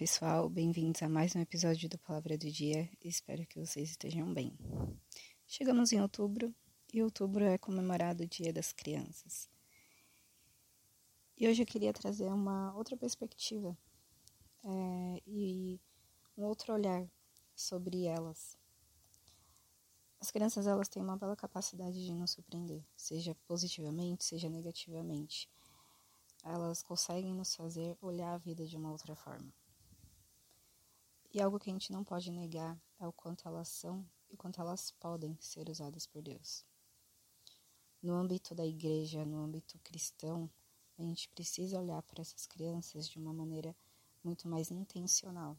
Pessoal, bem-vindos a mais um episódio do Palavra do Dia. Espero que vocês estejam bem. Chegamos em outubro e outubro é comemorado o Dia das Crianças. E hoje eu queria trazer uma outra perspectiva é, e um outro olhar sobre elas. As crianças elas têm uma bela capacidade de nos surpreender, seja positivamente, seja negativamente elas conseguem nos fazer olhar a vida de uma outra forma. E algo que a gente não pode negar é o quanto elas são e quanto elas podem ser usadas por Deus. No âmbito da igreja, no âmbito cristão, a gente precisa olhar para essas crianças de uma maneira muito mais intencional.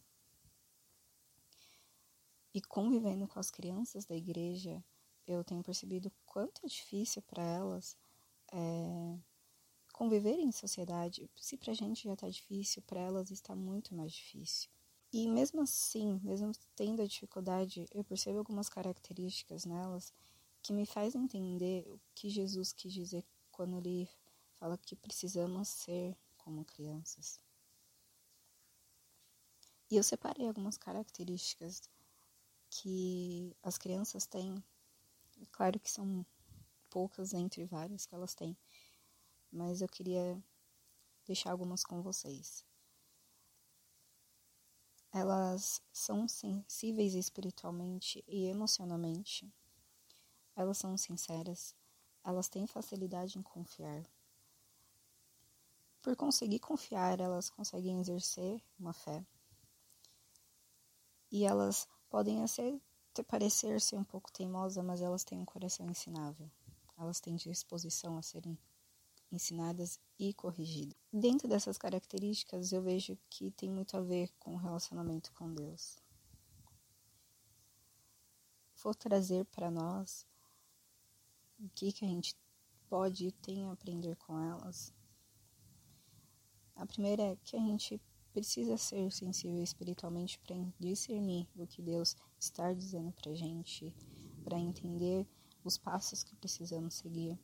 E convivendo com as crianças da igreja, eu tenho percebido quanto é difícil para elas é, conviver em sociedade, se para a gente já está difícil, para elas está muito mais difícil. E mesmo assim, mesmo tendo a dificuldade, eu percebo algumas características nelas que me faz entender o que Jesus quis dizer quando ele fala que precisamos ser como crianças. E eu separei algumas características que as crianças têm. Claro que são poucas entre várias que elas têm, mas eu queria deixar algumas com vocês. Elas são sensíveis espiritualmente e emocionalmente. Elas são sinceras. Elas têm facilidade em confiar. Por conseguir confiar, elas conseguem exercer uma fé. E elas podem parecer ser um pouco teimosas, mas elas têm um coração ensinável. Elas têm disposição a serem ensinadas e corrigidas. Dentro dessas características, eu vejo que tem muito a ver com o relacionamento com Deus. Vou trazer para nós o que, que a gente pode e tem a aprender com elas. A primeira é que a gente precisa ser sensível espiritualmente para discernir o que Deus está dizendo para gente, para entender os passos que precisamos seguir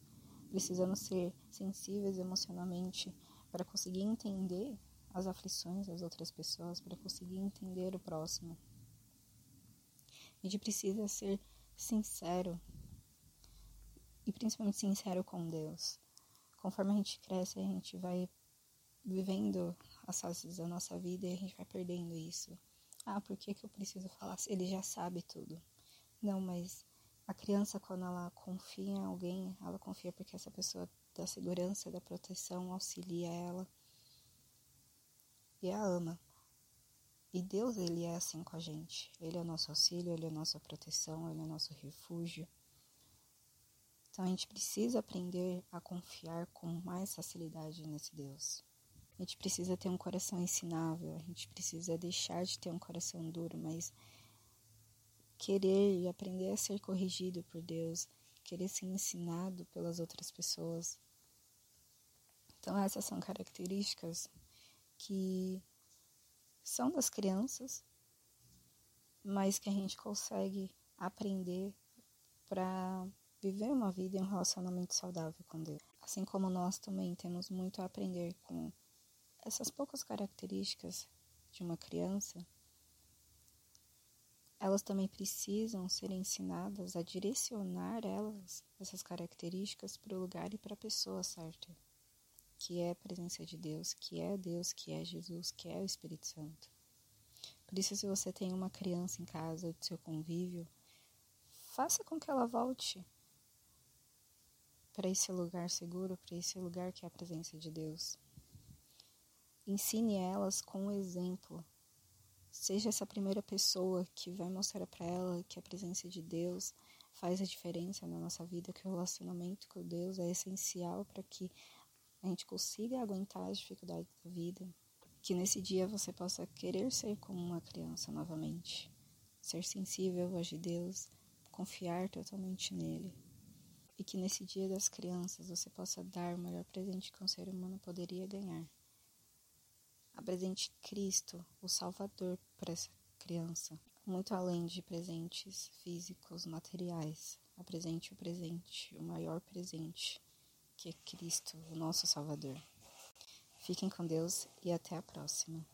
Precisamos ser sensíveis emocionalmente para conseguir entender as aflições das outras pessoas, para conseguir entender o próximo. A gente precisa ser sincero e principalmente sincero com Deus. Conforme a gente cresce, a gente vai vivendo as fases da nossa vida e a gente vai perdendo isso. Ah, por que, que eu preciso falar? Ele já sabe tudo. Não, mas a criança, quando ela confia em alguém, ela confia porque essa pessoa dá segurança, dá proteção, auxilia ela e a ama. E Deus, ele é assim com a gente. Ele é o nosso auxílio, ele é a nossa proteção, ele é o nosso refúgio. Então a gente precisa aprender a confiar com mais facilidade nesse Deus. A gente precisa ter um coração ensinável, a gente precisa deixar de ter um coração duro, mas querer e aprender a ser corrigido por Deus, querer ser ensinado pelas outras pessoas. Então, essas são características que são das crianças, mas que a gente consegue aprender para viver uma vida e um relacionamento saudável com Deus. Assim como nós também temos muito a aprender com essas poucas características de uma criança elas também precisam ser ensinadas a direcionar elas, essas características, para o lugar e para a pessoa certa, que é a presença de Deus, que é Deus, que é Jesus, que é o Espírito Santo. Por isso, se você tem uma criança em casa do seu convívio, faça com que ela volte para esse lugar seguro, para esse lugar que é a presença de Deus. Ensine elas com o exemplo Seja essa primeira pessoa que vai mostrar para ela que a presença de Deus faz a diferença na nossa vida, que o relacionamento com Deus é essencial para que a gente consiga aguentar as dificuldades da vida. Que nesse dia você possa querer ser como uma criança novamente, ser sensível à de Deus, confiar totalmente nele. E que nesse dia das crianças você possa dar o melhor presente que um ser humano poderia ganhar Apresente Cristo, o Salvador, para essa criança. Muito além de presentes físicos, materiais. Apresente o presente, o maior presente, que é Cristo, o nosso Salvador. Fiquem com Deus e até a próxima.